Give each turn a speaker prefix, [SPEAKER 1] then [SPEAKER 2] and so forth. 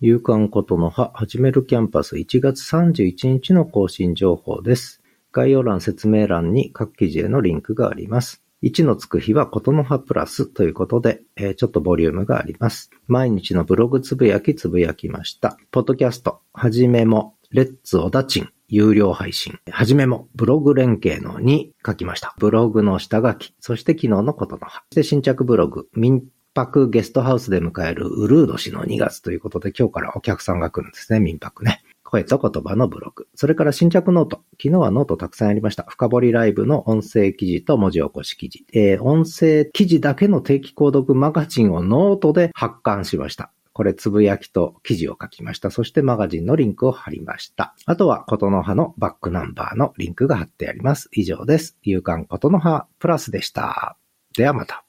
[SPEAKER 1] 夕刊ことの葉始めるキャンパス1月31日の更新情報です。概要欄説明欄に各記事へのリンクがあります。1のつく日はことの葉プラスということで、えー、ちょっとボリュームがあります。毎日のブログつぶやきつぶやきました。ポッドキャスト、はじめも、レッツオダチン、有料配信。はじめも、ブログ連携のに書きました。ブログの下書き、そして昨日のことの葉。そして新着ブログ、民泊ゲストハウスで迎えるうるう年の2月ということで今日からお客さんが来るんですね、民泊ね。声と言葉のブログ。それから新着 note。昨日はノートたくさんありました。深掘りライブの音声記事と文字起こし記事。えー、音声記事だけの定期購読マガジンをノートで発刊しました。これ、つぶやきと記事を書きました。そしてマガジンのリンクを貼りました。あとは、ことの葉のバックナンバーのリンクが貼ってあります。以上です。夕刊ことのはプラスでした。ではまた。